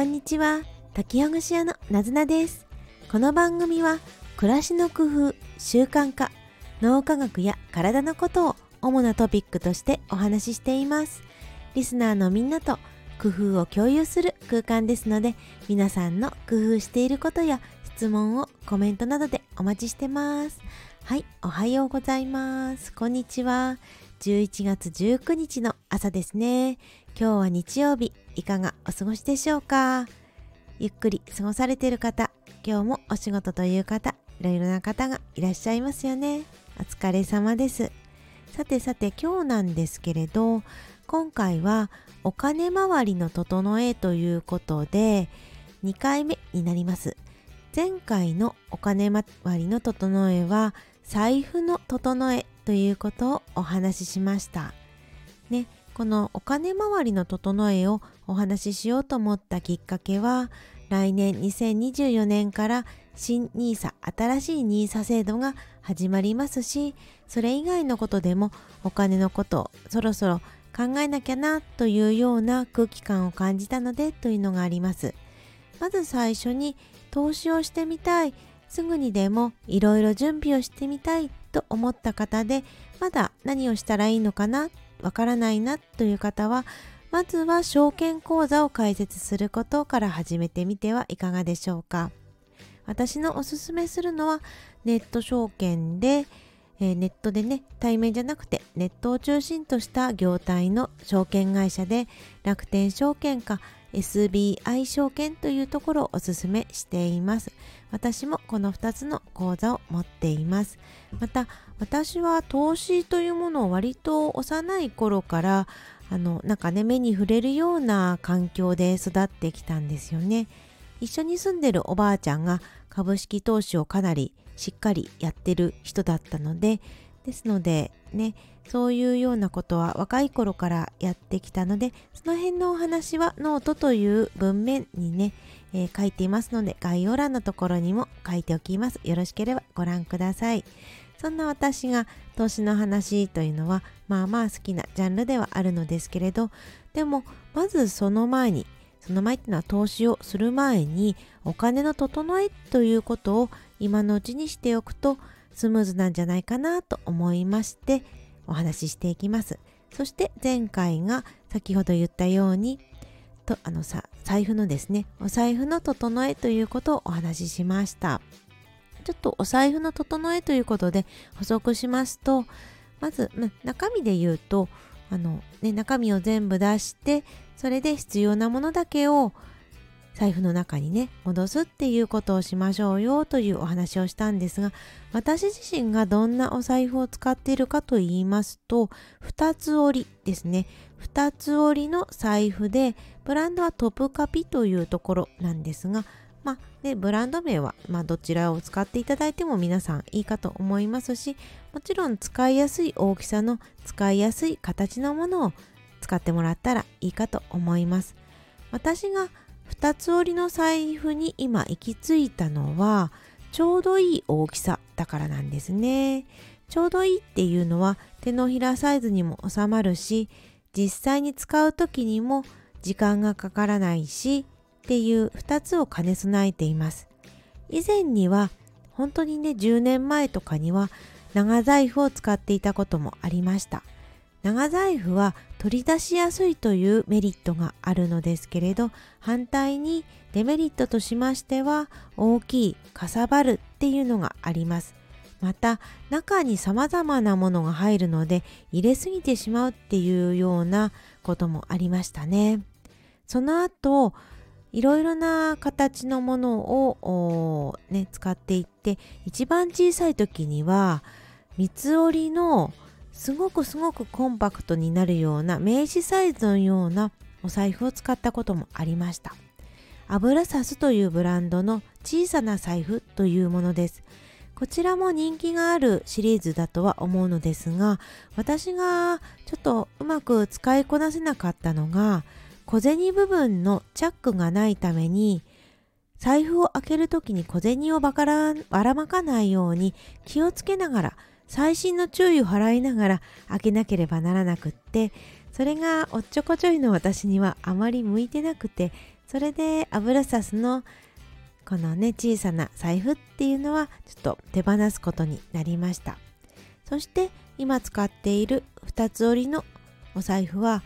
こんにちは。解きほぐし屋のなずなです。この番組は暮らしの工夫習慣化脳科学や体のことを主なトピックとしてお話ししています。リスナーのみんなと工夫を共有する空間ですので皆さんの工夫していることや質問をコメントなどでお待ちしてます。はいおはようございます。こんにちは。11月19日の朝ですね。今日は日曜日。いかがお過ごしでしょうか？ゆっくり過ごされている方今日もお仕事という方いろいろな方がいらっしゃいますよね。お疲れ様です。さてさて今日なんですけれど今回はお金回りの整えということで2回目になります。前回のお金回りの整えは財布の整えということをお話ししました。ね。このお金回りの整えをお話ししようと思ったきっかけは来年2024年から新 NISA 新しい NISA 制度が始まりますしそれ以外のことでもお金のことをそろそろ考えなきゃなというような空気感を感じたのでというのがあります。まず最初に投資をしてみたい。すぐにでもいろいろ準備をしてみたいと思った方でまだ何をしたらいいのかなわからないなという方はまずは証券口座を開設することから始めてみてはいかがでしょうか。私のおすすめするのはネット証券で、えー、ネットでね対面じゃなくてネットを中心とした業態の証券会社で楽天証券か SBI 証券というところをおすすめしています。私もこの2つの口座を持っています。また私は投資というものを割と幼い頃からあのなんかね目に触れるような環境で育ってきたんですよね。一緒に住んでるおばあちゃんが株式投資をかなりしっかりやってる人だったのでですのでねそういうようなことは若い頃からやってきたのでその辺のお話はノートという文面にね、えー、書いていますので概要欄のところにも書いておきます。よろしければご覧ください。そんな私が投資の話というのはまあまあ好きなジャンルではあるのですけれどでもまずその前にその前っていうのは投資をする前にお金の整えということを今のうちにしておくとスムーズなんじゃないかなと思いましてお話ししていきます。そして前回が先ほど言ったようにとあのさ財布のですねお財布の整えということをお話ししました。ちょっとお財布の整えということで補足しますとまず、ま、中身で言うとあの、ね、中身を全部出してそれで必要なものだけを財布の中にね戻すっていうことをしましょうよというお話をしたんですが私自身がどんなお財布を使っているかと言いますと2つ折りですね。2つ折りの財布でブランドはトップカピというところなんですがまあね、ブランド名は、まあ、どちらを使っていただいても皆さんいいかと思いますしもちろん使いやすい大きさの使いやすい形のものを使ってもらったらいいかと思います。私が2つ折りの財布に今行き着いたのはちょうどいい大きさだからなんですね。ちょうどいいっていうのは手のひらサイズにも収まるし実際に使う時にも時間がかからないしっていう2つを兼ね備えています。以前には本当にね10年前とかには長財布を使っていたこともありました。長財布は取り出しやすいというメリットがあるのですけれど反対にデメリットとしましては大きいかさばるっていうのがあります。また中に様々なものが入るので入れすぎてしまうっていうようなこともありましたね。その後いろいろな形のものを、ね、使っていって一番小さい時には三つ折りのすごくすごくコンパクトになるような名刺サイズのようなお財布を使ったこともありました。油サスというブランドの小さな財布というものです。こちらも人気があるシリーズだとは思うのですが私がちょっとうまく使いこなせなかったのが小銭部分のチャックがないために財布を開ける時に小銭をばらばらまかないように気をつけながら細心の注意を払いながら開けなければならなくってそれがおっちょこちょいの私にはあまり向いてなくてそれでアブラサスのこのね小さな財布っていうのはちょっと手放すことになりました。そして今使っている2つ折りのお財布は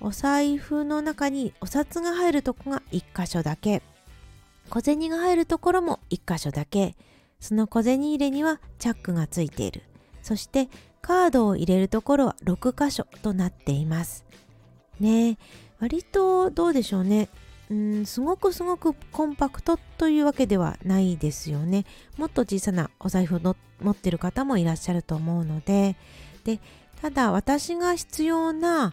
お財布の中にお札が入るとこが1箇所だけ。小銭が入るところも1箇所だけ。その小銭入れにはチャックがついている。そしてカードを入れるところは6箇所となっています。ね割とどうでしょうね。うんすごくすごくコンパクトというわけではないですよね。もっと小さなお財布を持ってる方もいらっしゃると思うので。でただ私が必要な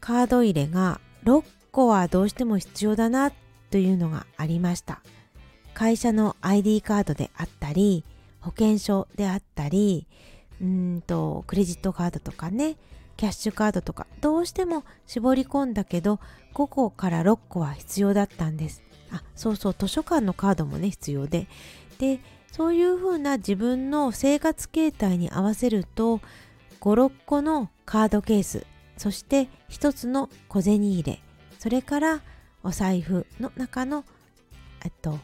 カード入れが6個はどうしても必要だなというのがありました。会社の ID カードであったり保険証であったりうんとクレジットカードとかねキャッシュカードとかどうしても絞り込んだけど5個から6個は必要だったんです。あそうそう図書館のカードもね必要で。でそういうふうな自分の生活形態に合わせると56個のカードケースそして1つの小銭入れそれからお財布の中のえっと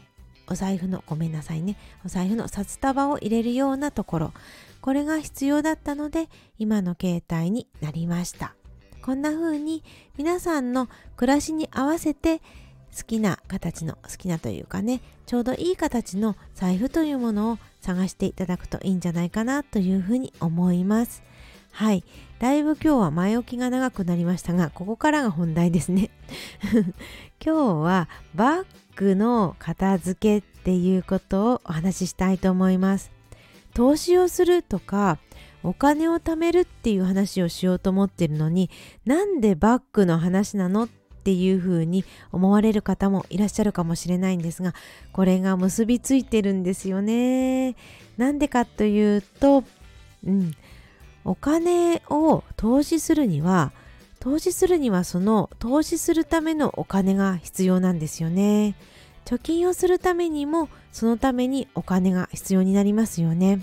お財布のごめんなさいねお財布の札束を入れるようなところ。これが必要だったので今の携帯になりました。こんな風に皆さんの暮らしに合わせて好きな形の好きなというかねちょうどいい形の財布というものを探していただくといいんじゃないかなというふうに思います。はい。だいぶ今日は前置きが長くなりましたがここからが本題ですね。今日はバッグの片付けっていうことをお話ししたいと思います。投資をするとかお金を貯めるっていう話をしようと思ってるのになんでバッグの話なのっていうふうに思われる方もいらっしゃるかもしれないんですがこれが結びついてるんですよね。なんでかというと、うん、お金を投資するには投資するにはその投資するためのお金が必要なんですよね。貯金をするためにもそのためにお金が必要になりますよね。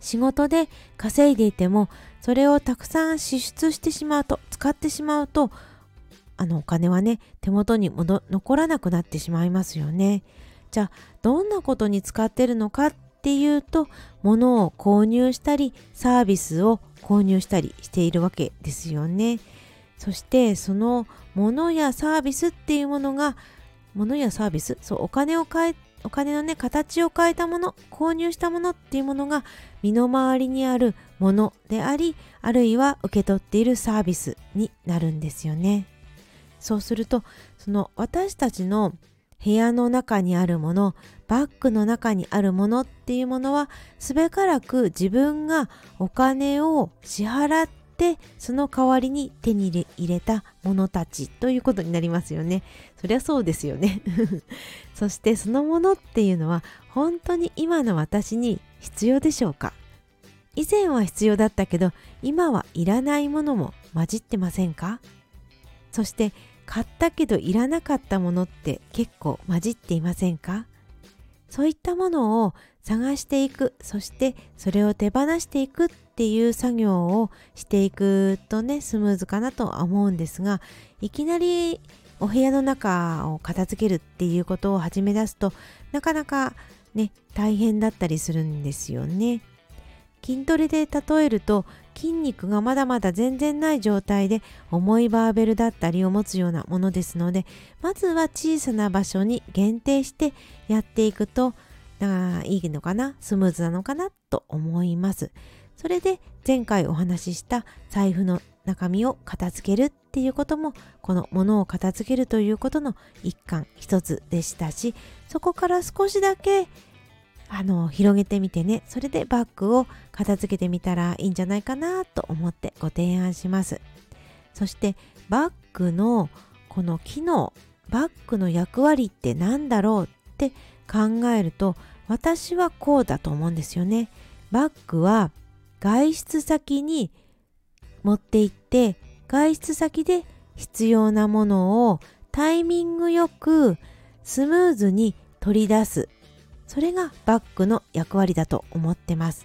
仕事で稼いでいてもそれをたくさん支出してしまうと使ってしまうとあのお金はね手元に残らなくなってしまいますよね。じゃあどんなことに使ってるのかっていうと物を購入したりサービスを購入したりしているわけですよね。そしてその物やサービスっていうものが物やサービスそうお金を変えお金のね形を変えたもの購入したものっていうものが身の回りにあるものでありあるいは受け取っているサービスになるんですよね。そうするとその私たちの部屋の中にあるものバッグの中にあるものっていうものはすべからく自分がお金を支払っってその代わりに手に入れたものたちということになりますよね。そりゃそうですよね。そしてそのものっていうのは本当に今の私に必要でしょうか？以前は必要だったけど今はいらないものも混じってませんか？そして買ったけどいらなかったものって結構混じっていませんか？そういったものを探していくそしてそれを手放していくっていう作業をしていくとねスムーズかなとは思うんですがいきなりお部屋の中を片付けるっていうことを始め出すとなかなかね大変だったりするんですよね。筋トレで例えると筋肉がまだまだ全然ない状態で重いバーベルだったりを持つようなものですのでまずは小さな場所に限定してやっていくとあいいのかな？スムーズなのかな？と思います。それで前回お話しした財布の中身を片付けるっていうこともこのものを片付けるということの一環一つでしたしそこから少しだけあの広げてみてね。それでバッグを片付けてみたらいいんじゃないかなと思ってご提案します。そしてバッグのこの機能バッグの役割って何だろうって考えると私はこうだと思うんですよね。バッグは外出先に持って行って外出先で必要なものをタイミングよくスムーズに取り出す。それがバッグの役割だと思ってます。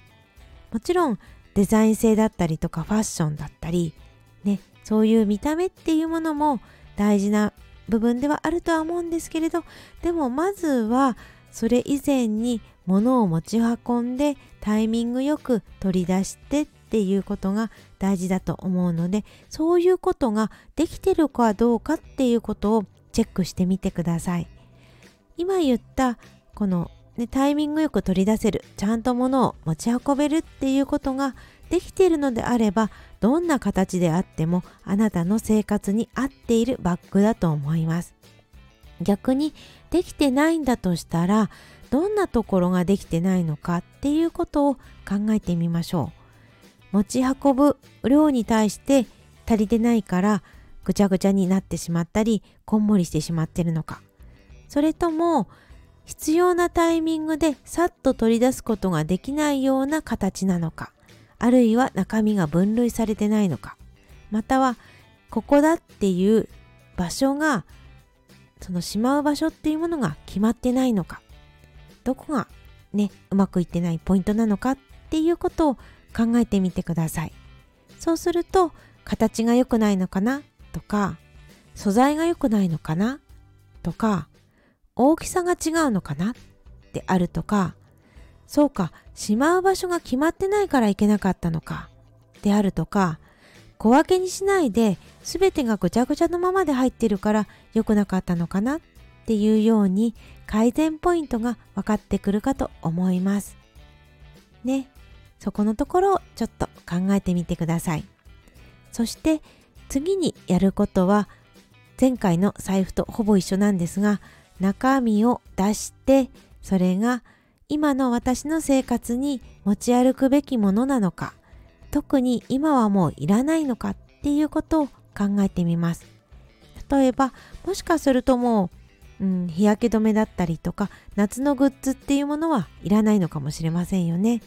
もちろんデザイン性だったりとかファッションだったりねそういう見た目っていうものも大事な部分ではあるとは思うんですけれどでもまずはそれ以前に物を持ち運んでタイミングよく取り出してっていうことが大事だと思うのでそういうことができてるかどうかっていうことをチェックしてみてください。今言ったこの、ね、タイミングよく取り出せるちゃんと物を持ち運べるっていうことができているのであればどんな形であってもあなたの生活に合っているバッグだと思います。逆にできてないんだとしたらどんなところができてないのかっていうことを考えてみましょう。持ち運ぶ量に対して足りてないからぐちゃぐちゃになってしまったりこんもりしてしまってるのか。それとも必要なタイミングでさっと取り出すことができないような形なのかあるいは中身が分類されてないのかまたはここだっていう場所がそのしまう場所っていうものが決まってないのかどこがねうまくいってないポイントなのかっていうことを考えてみてください。そうすると形が良くないのかなとか素材が良くないのかなとか大きさが違うのかな？であるとかそうかしまう場所が決まってないからいけなかったのかであるとか小分けにしないで全てがぐちゃぐちゃのままで入ってるから良くなかったのかな？っていうように改善ポイントが分かってくるかと思います。ね、そこのところをちょっと考えてみてください。そして次にやることは前回の財布とほぼ一緒なんですが中身を出してそれが今の私の生活に持ち歩くべきものなのか特に今はもういらないのかっていうことを考えてみます。例えばもしかするともう、うん、日焼け止めだったりとか夏のグッズっていうものはいらないのかもしれませんよね。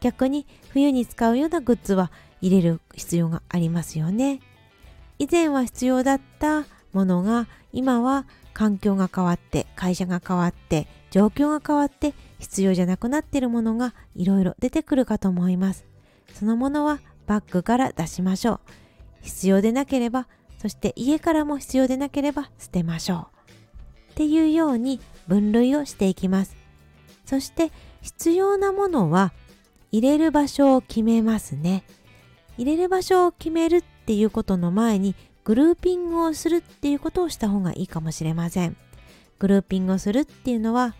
逆に冬に使うようなグッズは入れる必要がありますよね。以前は必要だったものが今は環境が変わって会社が変わって状況が変わって必要じゃなくなっているものがいろいろ出てくるかと思いますそのものはバッグから出しましょう。必要でなければ、そして家からも必要でなければ捨てましょう。っていうように分類をしていきます。そして必要なものは入れる場所を決めますね。入れる場所を決めるっていうことの前にグルーピングをするっていうことをした方がいいかもしれません。グルーピングをするっていうのは、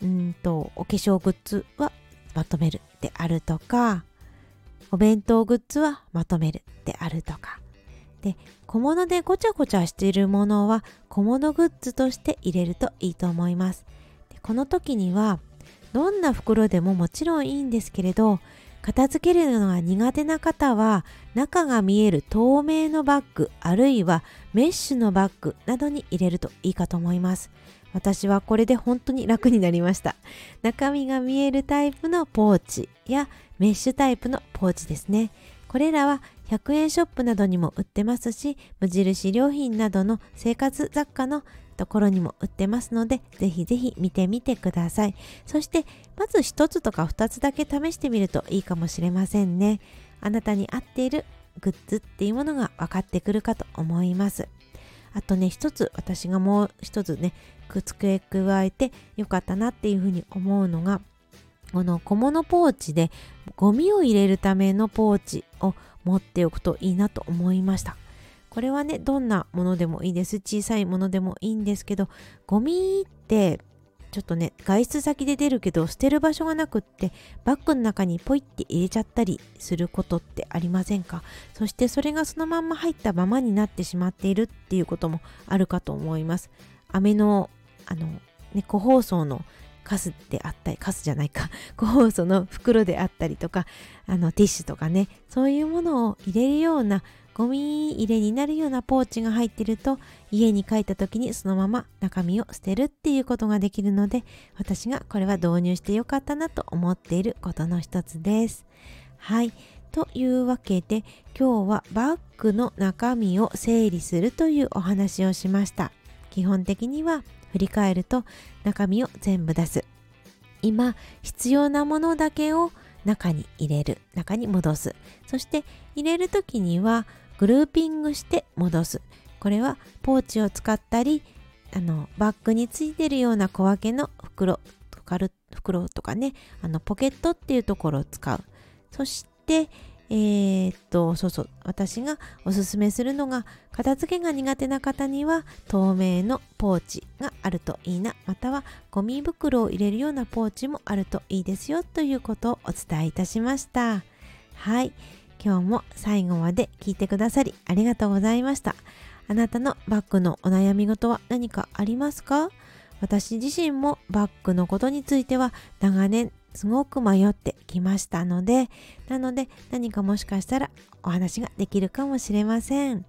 うんと、お化粧グッズはまとめるであるとか、お弁当グッズはまとめるであるとか。で、小物でごちゃごちゃしているものは小物グッズとして入れるといいと思います。でこの時にはどんな袋でももちろんいいんですけれど片付けるのが苦手な方は中が見える透明のバッグあるいはメッシュのバッグなどに入れるといいかと思います。私はこれで本当に楽になりました。中身が見えるタイプのポーチやメッシュタイプのポーチですね。これらは100円ショップなどにも売ってますし、無印良品などの生活雑貨のところにも売ってますので、ぜひぜひ見てみてください。そして、まず1つとか2つだけ試してみるといいかもしれませんね。あなたに合っているグッズっていうものが分かってくるかと思います。あとね、一つ私がもう一つね、くっつけ加えてよかったなっていうふうに思うのが、この小物ポーチでゴミを入れるためのポーチを持っておくといいなと思いました。これはね、どんなものでもいいです。小さいものでもいいんですけど、ゴミってちょっとね、外出先で出るけど捨てる場所がなくってバッグの中にポイって入れちゃったりすることってありませんか？そしてそれがそのまんま入ったままになってしまっているっていうこともあるかと思います。飴の、あの、ね、個包装のカスであったり、カスじゃないか、個包装の袋であったりとか、あのティッシュとかね、そういうものを入れるようなゴミ入れになるようなポーチが入ってると家に帰った時にそのまま中身を捨てるっていうことができるので私がこれは導入してよかったなと思っていることの一つです。はい。というわけで今日はバッグの中身を整理するというお話をしました。基本的には振り返ると中身を全部出す今必要なものだけを中に入れる中に戻すそして入れる時にはグルーピングして戻す。これはポーチを使ったりあのバッグについてるような小分けの袋とか袋とかねあのポケットっていうところを使う。そしてえー、っとそうそう私がおすすめするのが片付けが苦手な方には透明のポーチがあるといいなまたはゴミ袋を入れるようなポーチもあるといいですよということをお伝えいたしました。はい。今日も最後まで聞いてくださりありがとうございましたあなたのバッグのお悩み事は何かありますか？私自身もバッグのことについては長年すごく迷ってきましたので、なので何かもしかしたらお話ができるかもしれません。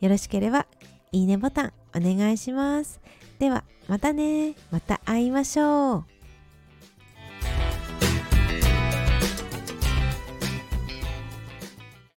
よろしければいいねボタンお願いします。ではまたね。また会いましょう。